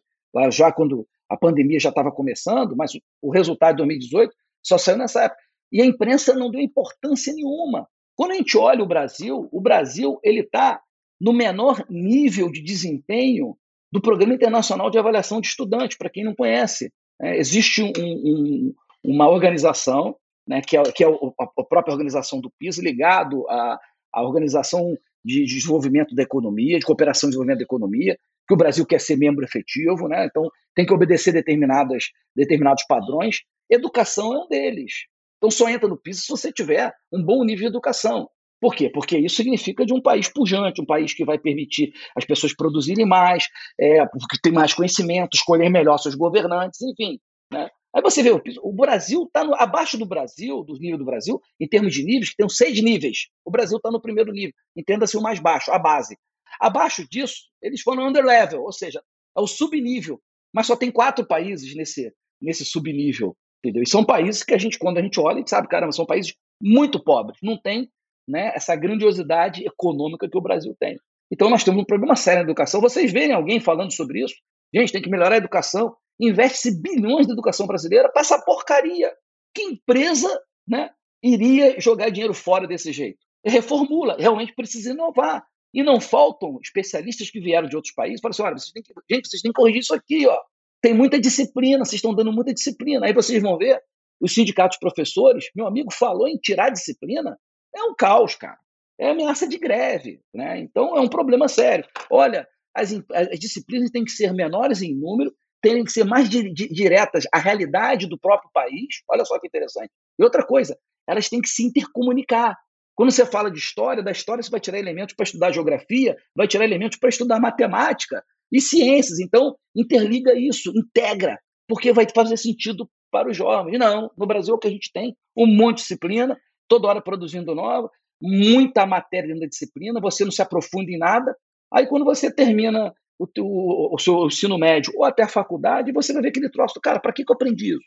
já quando a pandemia já estava começando, mas o resultado de 2018 só saiu nessa época. E a imprensa não deu importância nenhuma. Quando a gente olha o Brasil, o Brasil ele está no menor nível de desempenho do Programa Internacional de Avaliação de Estudantes, para quem não conhece. É, existe um, um, uma organização, né, que é, que é a própria organização do PISA, ligado à, à Organização de Desenvolvimento da Economia, de Cooperação e Desenvolvimento da Economia, que o Brasil quer ser membro efetivo, né? então tem que obedecer determinadas, determinados padrões. Educação é um deles. Então só entra no PISA se você tiver um bom nível de educação. Por quê? Porque isso significa de um país pujante, um país que vai permitir as pessoas produzirem mais, é, que tem mais conhecimento, escolher melhor seus governantes, enfim. Né? Aí você vê, o Brasil está abaixo do Brasil, do nível do Brasil, em termos de níveis, que tem seis níveis. O Brasil está no primeiro nível, entenda-se o mais baixo, a base. Abaixo disso, eles foram under level, ou seja, é o subnível. Mas só tem quatro países nesse, nesse subnível. Entendeu? E são países que a gente, quando a gente olha, a gente sabe, caramba, são países muito pobres. Não tem né, essa grandiosidade econômica que o Brasil tem. Então nós temos um problema sério na educação. Vocês verem alguém falando sobre isso? Gente, tem que melhorar a educação. Investe-se bilhões na educação brasileira para essa porcaria. Que empresa né, iria jogar dinheiro fora desse jeito? Reformula, realmente precisa inovar. E não faltam especialistas que vieram de outros países para assim: olha, vocês têm que, gente, vocês têm que corrigir isso aqui, ó. Tem muita disciplina, vocês estão dando muita disciplina. Aí vocês vão ver os sindicatos professores, meu amigo falou em tirar disciplina, é um caos, cara. É ameaça de greve, né? Então é um problema sério. Olha, as, as disciplinas têm que ser menores em número, têm que ser mais di, di, diretas à realidade do próprio país. Olha só que interessante. E outra coisa, elas têm que se intercomunicar. Quando você fala de história, da história você vai tirar elementos para estudar geografia, vai tirar elementos para estudar matemática e ciências. Então, interliga isso, integra, porque vai fazer sentido para os jovens. Não, no Brasil é o que a gente tem, um monte de disciplina, toda hora produzindo nova, muita matéria dentro da disciplina, você não se aprofunda em nada. Aí, quando você termina o, teu, o seu ensino médio ou até a faculdade, você vai ver aquele troço, cara, para que, que eu aprendi isso?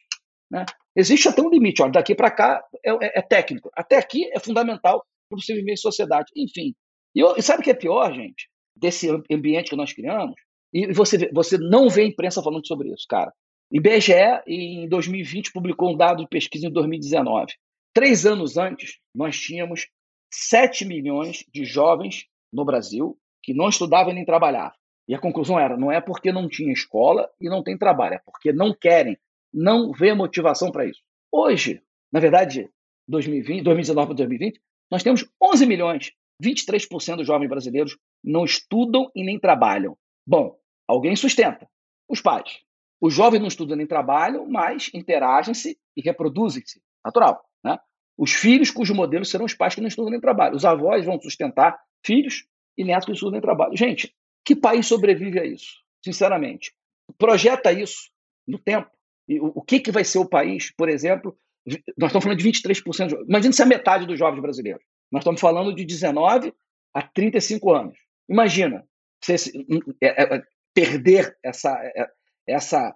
Né? Existe até um limite, olha, daqui para cá é, é, é, técnico, até aqui é fundamental para você viver em sociedade. Enfim, e, eu, e sabe o que é pior, gente, desse ambiente que nós criamos? E você, você não vê imprensa falando sobre isso, cara. IBGE, em 2020, publicou um dado de pesquisa em 2019. Três anos antes, nós tínhamos 7 milhões de jovens no Brasil que não estudavam nem trabalhavam. E a conclusão era: não é porque não tinha escola e não tem trabalho, é porque não querem, não vê motivação para isso. Hoje, na verdade, 2020, 2019 para 2020, nós temos 11 milhões, 23% dos jovens brasileiros não estudam e nem trabalham. Bom, alguém sustenta, os pais. Os jovens não estudam nem trabalham, mas interagem-se e reproduzem-se. Natural. Né? Os filhos cujos modelos serão os pais que não estudam nem trabalham. Os avós vão sustentar filhos e netos que não estudam nem trabalham. Gente, que país sobrevive a isso? Sinceramente. Projeta isso no tempo. E o, que, que vai ser o país, por exemplo? Nós estamos falando de 23%. De... Imagina se a metade dos jovens brasileiros. Nós estamos falando de 19 a 35 anos. Imagina você é, é, perder essa, é, essa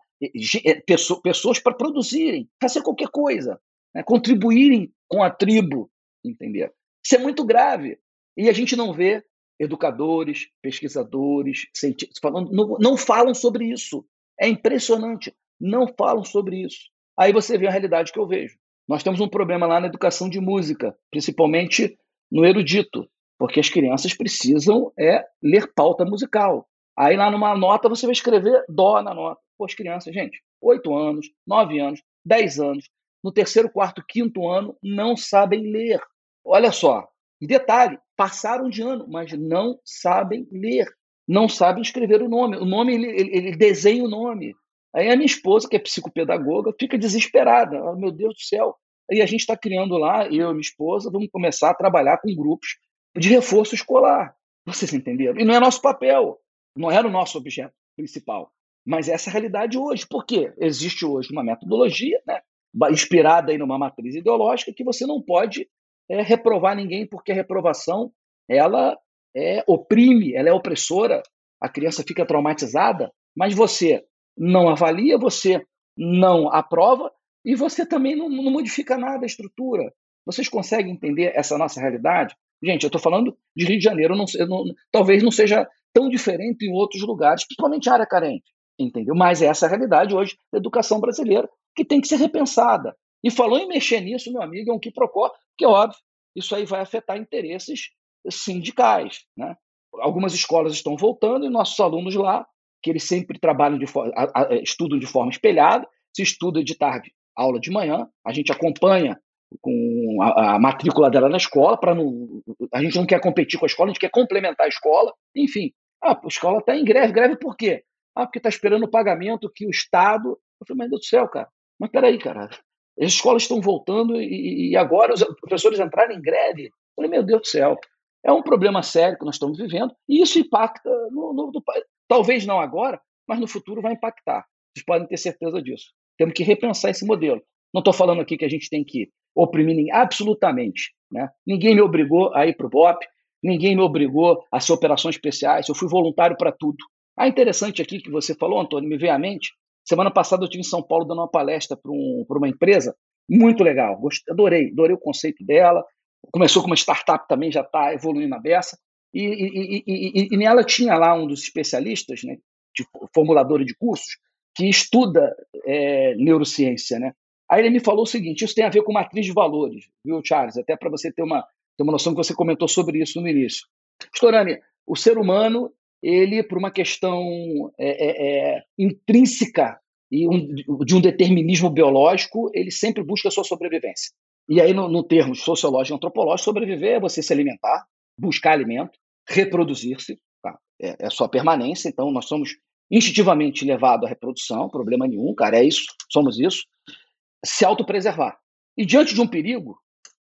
pessoas para produzirem, fazer qualquer coisa, né? contribuírem com a tribo, entender? Isso é muito grave. E a gente não vê educadores, pesquisadores, cientistas falando, não, não falam sobre isso. É impressionante. Não falam sobre isso. Aí você vê a realidade que eu vejo. Nós temos um problema lá na educação de música, principalmente no erudito, porque as crianças precisam é ler pauta musical. Aí lá numa nota você vai escrever dó na nota. Pô, as crianças, gente, 8 anos, 9 anos, 10 anos, no terceiro, quarto, quinto ano, não sabem ler. Olha só, detalhe, passaram de ano, mas não sabem ler, não sabem escrever o nome. O nome, ele, ele, ele desenha o nome. Aí a minha esposa, que é psicopedagoga, fica desesperada. Oh, meu Deus do céu. Aí a gente está criando lá, eu e minha esposa, vamos começar a trabalhar com grupos de reforço escolar. Vocês entenderam? E não é nosso papel, não era o nosso objeto principal. Mas essa é a realidade hoje. Por quê? Existe hoje uma metodologia, né, inspirada aí numa matriz ideológica, que você não pode é, reprovar ninguém, porque a reprovação ela é, oprime, ela é opressora, a criança fica traumatizada, mas você não avalia, você não aprova e você também não, não modifica nada a estrutura. Vocês conseguem entender essa nossa realidade? Gente, eu estou falando de Rio de Janeiro, não, não, talvez não seja tão diferente em outros lugares, principalmente área carente, entendeu? Mas essa é a realidade hoje da educação brasileira, que tem que ser repensada. E falou em mexer nisso, meu amigo, é um que procura, que é óbvio, isso aí vai afetar interesses sindicais, né? Algumas escolas estão voltando e nossos alunos lá, que eles sempre trabalham de estudam de forma espelhada, se estuda de tarde, aula de manhã, a gente acompanha com a, a matrícula dela na escola, para não. A gente não quer competir com a escola, a gente quer complementar a escola. Enfim, ah, a escola está em greve. Greve por quê? Ah, porque está esperando o pagamento que o Estado. Eu falei, mas Deus do céu, cara. Mas peraí, cara. As escolas estão voltando e, e agora os professores entraram em greve. Eu falei, meu Deus do céu. É um problema sério que nós estamos vivendo e isso impacta no, no, no talvez não agora, mas no futuro vai impactar. Vocês podem ter certeza disso. Temos que repensar esse modelo. Não estou falando aqui que a gente tem que oprimir ninguém, absolutamente. Né? Ninguém me obrigou a ir para o BOP, ninguém me obrigou a ser operações especiais, eu fui voluntário para tudo. Ah, interessante aqui que você falou, Antônio, me veio à mente. Semana passada eu estive em São Paulo dando uma palestra para um, uma empresa, muito legal, gostei, adorei, adorei o conceito dela. Começou com uma startup também, já está evoluindo a beça. e, e, e, e, nela tinha lá um dos especialistas, né, de formulador de cursos, que estuda é, neurociência, né? Aí ele me falou o seguinte: isso tem a ver com matriz de valores, viu, Charles? Até para você ter uma, ter uma noção que você comentou sobre isso no início. Storani, o ser humano, ele, por uma questão é, é, é, intrínseca e um, de um determinismo biológico, ele sempre busca a sua sobrevivência. E aí, no, no termo sociológico e antropológico, sobreviver é você se alimentar, buscar alimento, reproduzir-se, tá? é, é sua permanência. Então, nós somos instintivamente levados à reprodução, problema nenhum, cara, é isso, somos isso. Se autopreservar. E diante de um perigo,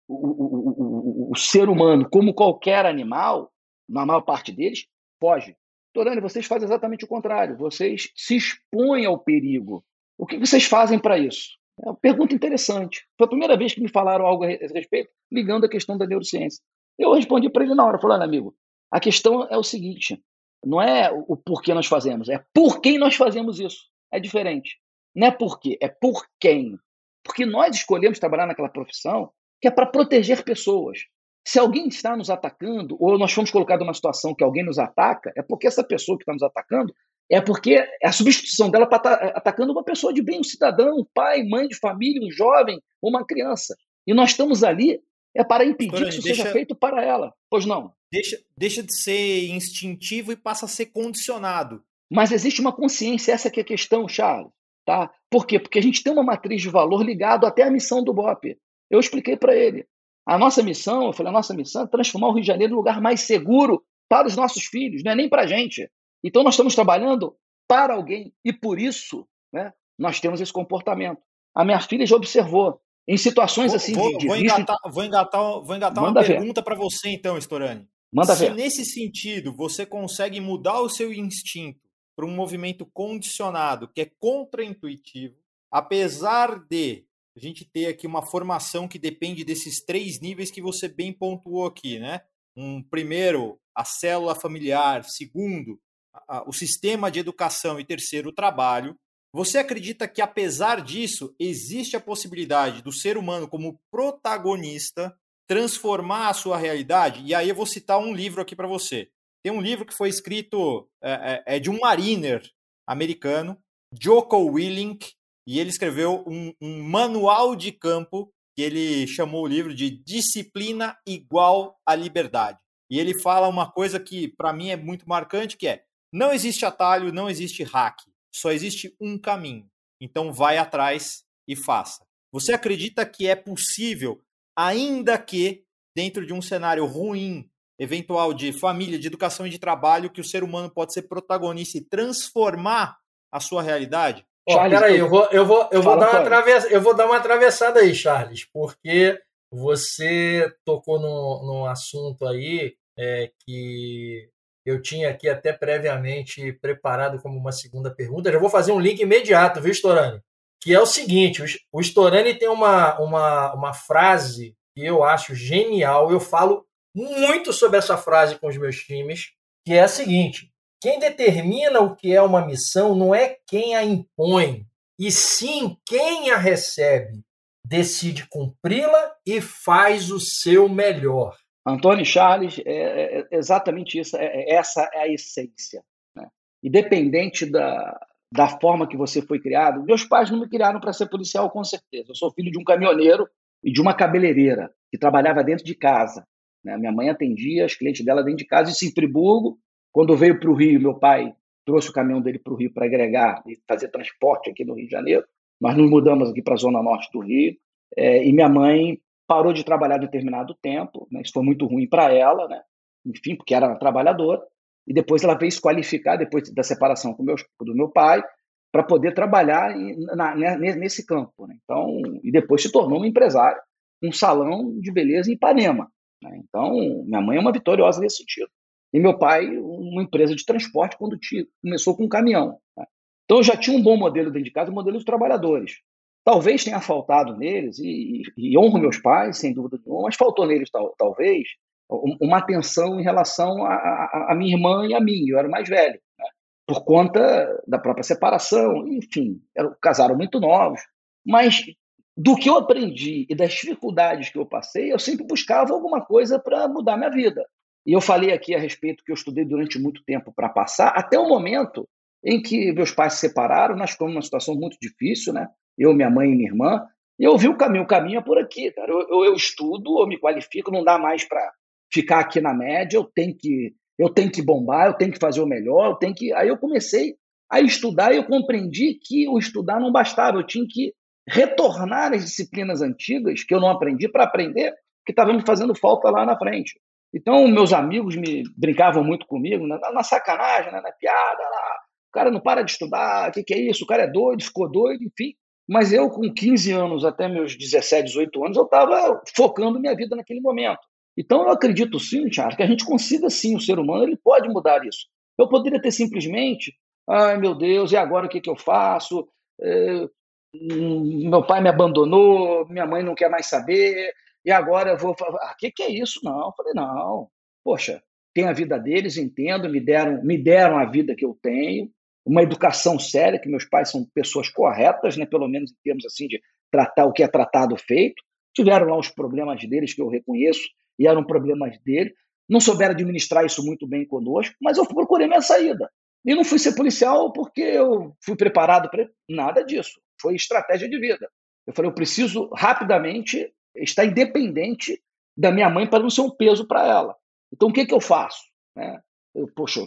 o, o, o, o, ser humano, como qualquer animal, na maior parte deles, foge. Torani, vocês fazem exatamente o contrário. Vocês se expõem ao perigo. O que vocês fazem para isso? É uma pergunta interessante. Foi a primeira vez que me falaram algo a respeito, ligando a questão da neurociência. Eu respondi para ele na hora, falando, amigo, a questão é o seguinte: não é o porquê nós fazemos, é por quem nós fazemos isso. É diferente. Não é por quê, é por quem. Porque nós escolhemos trabalhar naquela profissão que é para proteger pessoas. Se alguém está nos atacando, ou nós fomos colocados numa situação que alguém nos ataca, é porque essa pessoa que está nos atacando é porque a substituição dela está atacando uma pessoa de bem, um cidadão, um pai, mãe de família, um jovem, uma criança. E nós estamos ali é para impedir que isso deixa, seja feito para ela. Pois não? Deixa, deixa de ser instintivo e passa a ser condicionado. Mas existe uma consciência, essa que é a questão, Charles. Tá? Por quê? Porque a gente tem uma matriz de valor ligado até à missão do BOP. Eu expliquei para ele. A nossa missão, eu falei, a nossa missão é transformar o Rio de Janeiro num lugar mais seguro para os nossos filhos, não é nem para a gente. Então nós estamos trabalhando para alguém e por isso né, nós temos esse comportamento. A minha filha já observou. Em situações vou, assim vou, de, de vou, engatar, vou engatar, vou engatar uma pergunta para você, então, Storani. Manda Se ver. nesse sentido você consegue mudar o seu instinto para um movimento condicionado, que é contraintuitivo, apesar de a gente ter aqui uma formação que depende desses três níveis que você bem pontuou aqui, né? Um primeiro, a célula familiar, segundo, a, o sistema de educação e terceiro, o trabalho. Você acredita que, apesar disso, existe a possibilidade do ser humano, como protagonista, transformar a sua realidade? E aí eu vou citar um livro aqui para você. Tem um livro que foi escrito é, é, é, de um mariner americano, Joko Willink, e ele escreveu um, um manual de campo que ele chamou o livro de Disciplina igual à liberdade. E ele fala uma coisa que para mim é muito marcante, que é: não existe atalho, não existe hack. Só existe um caminho. Então vai atrás e faça. Você acredita que é possível, ainda que dentro de um cenário ruim, eventual de família, de educação e de trabalho, que o ser humano pode ser protagonista e transformar a sua realidade? Charles, peraí, eu vou, eu vou, eu vou, dar uma travessa, eu vou dar uma atravessada aí, Charles, porque você tocou num, num assunto aí é, que eu tinha aqui até previamente preparado como uma segunda pergunta. Já vou fazer um link imediato, viu, Storani? Que é o seguinte: o Storani tem uma, uma, uma frase que eu acho genial. Eu falo muito sobre essa frase com os meus times, que é a seguinte: quem determina o que é uma missão não é quem a impõe, e sim quem a recebe. Decide cumpri-la e faz o seu melhor. Antônio Charles é, é, é exatamente isso, é, é, essa é a essência. Né? Independente da, da forma que você foi criado, meus pais não me criaram para ser policial, com certeza. Eu sou filho de um caminhoneiro e de uma cabeleireira que trabalhava dentro de casa. Né? Minha mãe atendia as clientes dela dentro de casa. Em Friburgo, quando veio para o Rio, meu pai trouxe o caminhão dele para o Rio para agregar e fazer transporte aqui no Rio de Janeiro. Nós nos mudamos aqui para a zona norte do Rio. É, e minha mãe parou de trabalhar determinado tempo, né? isso foi muito ruim para ela, né? enfim, porque era trabalhadora, e depois ela veio se qualificar, depois da separação com meu, do meu pai, para poder trabalhar na, na, nesse campo. Né? Então, e depois se tornou uma empresária, um salão de beleza em Ipanema. Né? Então, minha mãe é uma vitoriosa nesse sentido. E meu pai, uma empresa de transporte, quando começou com um caminhão. Né? Então, eu já tinha um bom modelo dentro de casa, um modelo dos trabalhadores. Talvez tenha faltado neles, e, e, honro meus pais, sem dúvida nenhuma, mas faltou neles, tal, talvez, uma atenção em relação a, minha irmã e a mim. Eu era o mais velho, né? por conta da própria separação, enfim, casaram muito novos. Mas do que eu aprendi e das dificuldades que eu passei, eu sempre buscava alguma coisa para mudar minha vida. E eu falei aqui a respeito que eu estudei durante muito tempo para passar, até o momento em que meus pais se separaram, nós ficamos numa situação muito difícil, né? Eu, minha mãe e minha irmã. E eu vi o caminho, o caminho é por aqui, cara. Eu, eu, eu estudo, eu me qualifico, não dá mais para ficar aqui na média, eu tenho que eu tenho que bombar, eu tenho que fazer o melhor, eu tenho que. Aí eu comecei a estudar e eu compreendi que o estudar não bastava, eu tinha que retornar às disciplinas antigas que eu não aprendi para aprender, que estava me fazendo falta lá na frente. Então, meus amigos me brincavam muito comigo, na, na sacanagem, na, na piada, lá. o cara não para de estudar, o que, que é isso? O cara é doido, ficou doido, enfim. Mas eu, com 15 anos até meus 17, 18 anos, eu estava focando minha vida naquele momento. Então, eu acredito sim, Charles, que a gente consiga sim, o ser humano ele pode mudar isso. Eu poderia ter simplesmente, ai meu Deus, e agora o que, que eu faço? É, meu pai me abandonou, minha mãe não quer mais saber, e agora eu vou falar, ah, que, que é isso? Não, eu falei, não, poxa, tem a vida deles, entendo, me deram, me deram a vida que eu tenho, uma educação séria, que meus pais são pessoas corretas, né, pelo menos em termos assim de tratar o que é tratado feito, tiveram lá os problemas deles que eu reconheço, e eram problemas dele, não souberam administrar isso muito bem conosco, mas eu procurei minha saída. E não fui ser policial porque eu fui preparado para nada disso. Foi estratégia de vida. Eu falei, eu preciso rapidamente estar independente da minha mãe para não ser um peso para ela. Então, o que, que eu faço? Né? Eu, poxa,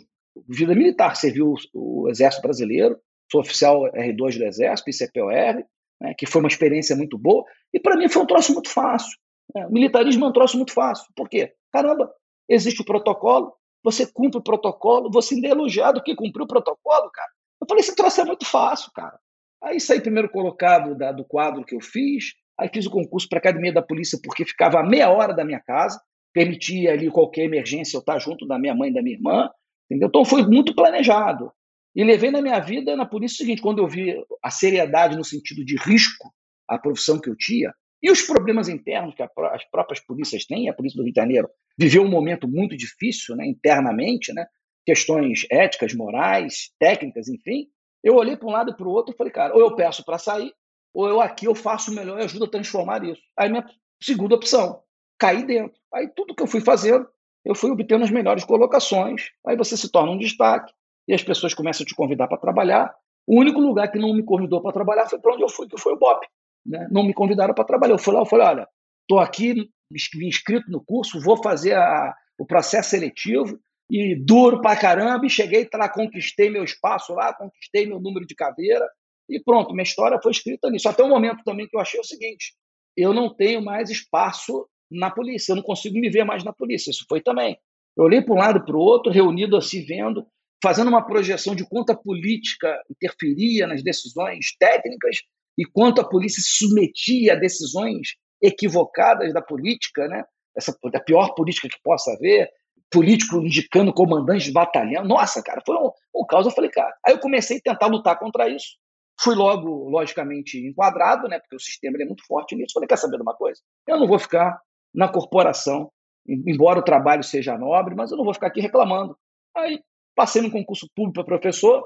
vida militar, servi o, o, Exército Brasileiro, sou oficial R2 do Exército, ICPOR, né, que foi uma experiência muito boa, e para mim foi um troço muito fácil. Né? O militarismo é um troço muito fácil. Por quê? Caramba, existe o protocolo, você cumpre o protocolo, você ainda é elogiado que cumpriu o protocolo, cara. Eu falei, esse troço é muito fácil, cara. Aí saí primeiro colocado da, do quadro que eu fiz, aí fiz o concurso para a Academia da Polícia porque ficava a meia hora da minha casa, permitia ali qualquer emergência eu estar junto da minha mãe e da minha irmã, entendeu? Então foi muito planejado. E levei na minha vida na polícia o seguinte, quando eu vi a seriedade no sentido de risco à profissão que eu tinha, e os problemas internos que as próprias polícias têm, a Polícia do Rio de Janeiro viveu um momento muito difícil né, internamente, né, questões éticas, morais, técnicas, enfim. Eu olhei para um lado e para o outro e falei, cara, ou eu peço para sair, ou eu aqui eu faço melhor e ajudo a transformar isso. Aí minha segunda opção, cair dentro. Aí tudo que eu fui fazendo, eu fui obtendo as melhores colocações. Aí você se torna um destaque e as pessoas começam a te convidar para trabalhar. O único lugar que não me convidou para trabalhar foi para onde eu fui, que foi o BOP. Né? Não me convidaram para trabalhar. Eu fui lá, eu falei, olha, estou aqui inscrito no curso, vou fazer a, o processo seletivo e duro pra caramba, e cheguei lá, conquistei meu espaço lá, conquistei meu número de cadeira, e pronto, minha história foi escrita nisso. Até o momento também que eu achei o seguinte: eu não tenho mais espaço na polícia, eu não consigo me ver mais na polícia. Isso foi também. Eu olhei para um lado para o outro, reunido assim, vendo, fazendo uma projeção de quanto a política interferia nas decisões técnicas e quanto a polícia se submetia a decisões equivocadas da política, né? Essa pior política que possa haver, político indicando comandante de batalhão. Nossa, cara, foi um, um caos. Eu falei, cara. Aí eu comecei a tentar lutar contra isso. Fui logo, logicamente, enquadrado, né? Porque o sistema é muito forte nisso. Falei, quer saber de uma coisa? Eu não vou ficar na corporação, embora o trabalho seja nobre, mas eu não vou ficar aqui reclamando. Aí passei no concurso público para professor,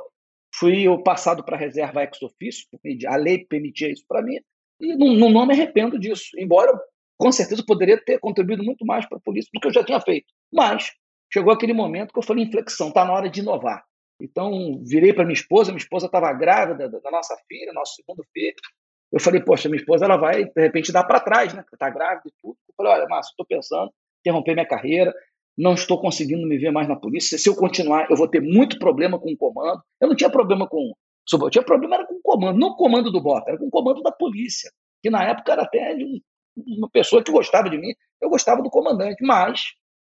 fui passado para reserva ex officio, a lei permitia isso para mim, e não, não, me arrependo disso, embora com certeza poderia ter contribuído muito mais para a polícia do que eu já tinha feito. Mas chegou aquele momento que eu falei, inflexão, está na hora de inovar. Então, virei para minha esposa, minha esposa estava grávida da nossa filha, nosso segundo filho. Eu falei, poxa, minha esposa ela vai, de repente, dar para trás, né? Está grávida e tudo. Eu falei, olha, Márcio, estou pensando em interromper minha carreira, não estou conseguindo me ver mais na polícia. Se eu continuar, eu vou ter muito problema com o comando. Eu não tinha problema com eu tinha problema era com o comando, não o comando do BOP, era com o comando da polícia, que na época era até de uma pessoa que gostava de mim, eu gostava do comandante, mas,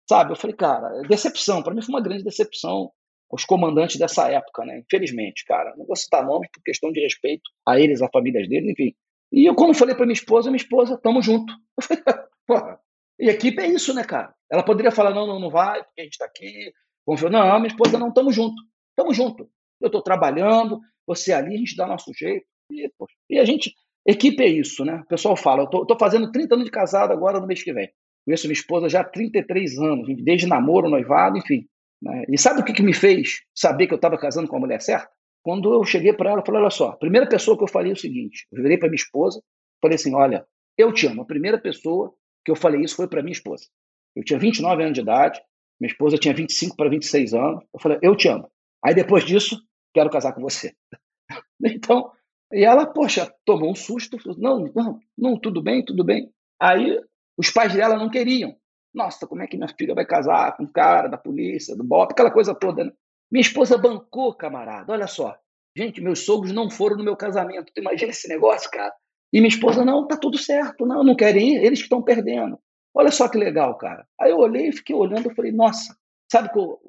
sabe, eu falei, cara, decepção, para mim foi uma grande decepção os comandantes dessa época, né? Infelizmente, cara, não vou citar nomes por questão de respeito a eles, a famílias deles, enfim. E eu, quando falei para minha esposa, minha esposa, tamo junto. Eu e equipe é isso, né, cara? Ela poderia falar, não, não, não vai, porque a gente está aqui. Não, minha esposa, não, tamo junto. Tamo junto. Eu estou trabalhando, você ali, a gente dá nosso jeito. E, e a gente. Equipe é isso, né? O pessoal fala, eu tô, fazendo 30 anos de casado agora no mês que vem. Conheço minha esposa já há 33 anos, desde namoro, noivado, enfim. Né? E sabe o que, que me fez saber que eu estava casando com a mulher certa? Quando eu cheguei para ela, eu falei: olha só, a primeira pessoa que eu falei é o seguinte: eu virei para minha esposa, falei assim: olha, eu te amo. A primeira pessoa que eu falei isso foi para minha esposa. Eu tinha 29 anos de idade, Minha esposa tinha 25 para 26 anos. Eu falei, eu te amo. Aí depois disso, quero casar com você. então, e ela, poxa, tomou um susto. Falou, não, não, não, tudo bem, tudo bem. Aí os pais dela não queriam. Nossa, como é que minha filha vai casar com um cara da polícia, do BOP, aquela coisa toda, né? Minha esposa bancou, camarada, olha só. Gente, meus sogros não foram no meu casamento. Tu imagina esse negócio, cara? E minha esposa, não, tá tudo certo, não, não querem ir, eles que estão perdendo. Olha só que legal, cara. Aí eu olhei e fiquei olhando, eu falei, nossa, sabe que o,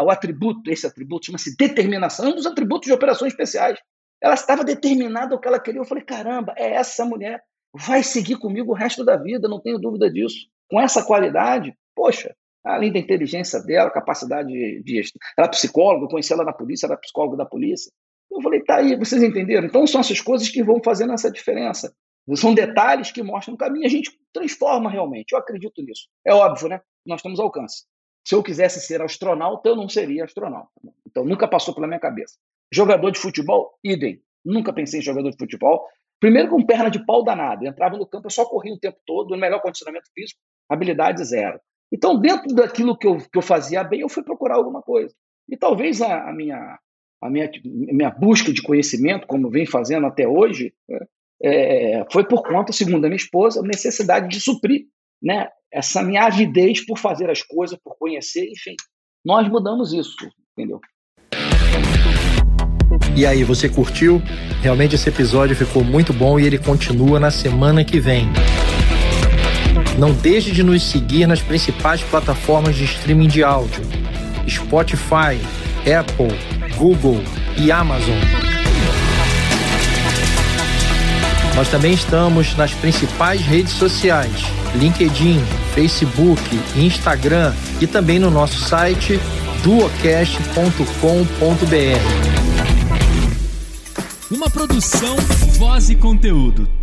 o, atributo, esse atributo chama-se determinação, é um dos atributos de operações especiais. Ela estava determinada o que ela queria. Eu falei, caramba, é essa mulher. Vai seguir comigo o resto da vida, não tenho dúvida disso. Com essa qualidade, poxa, além da inteligência dela, capacidade de, de ela é psicóloga, eu conheci ela na polícia, ela é psicóloga da polícia. Eu falei, tá aí, vocês entenderam? Então são essas coisas que vão fazendo essa diferença. São detalhes que mostram o caminho. A gente transforma realmente. Eu acredito nisso. É óbvio, né? Nós temos alcance. Se eu quisesse ser astronauta, eu não seria astronauta. Então nunca passou pela minha cabeça. Jogador de futebol, idem. Nunca pensei em jogador de futebol. Primeiro com perna de pau danado. Eu entrava no campo, eu só corria o tempo todo, no melhor condicionamento físico, habilidade zero. Então, dentro daquilo que eu, que eu fazia bem, eu fui procurar alguma coisa. E talvez a, a minha, a minha, minha busca de conhecimento, como vem fazendo até hoje, né, é, foi por conta, segundo a minha esposa, a necessidade de suprir né, essa minha avidez por fazer as coisas, por conhecer, enfim. Nós mudamos isso, entendeu? E aí, você curtiu? Realmente esse episódio ficou muito bom e ele continua na semana que vem. Não deixe de nos seguir nas principais plataformas de streaming de áudio: Spotify, Apple, Google e Amazon. Nós também estamos nas principais redes sociais: LinkedIn, Facebook, Instagram e também no nosso site duocast.com.br. Uma produção, voz e conteúdo.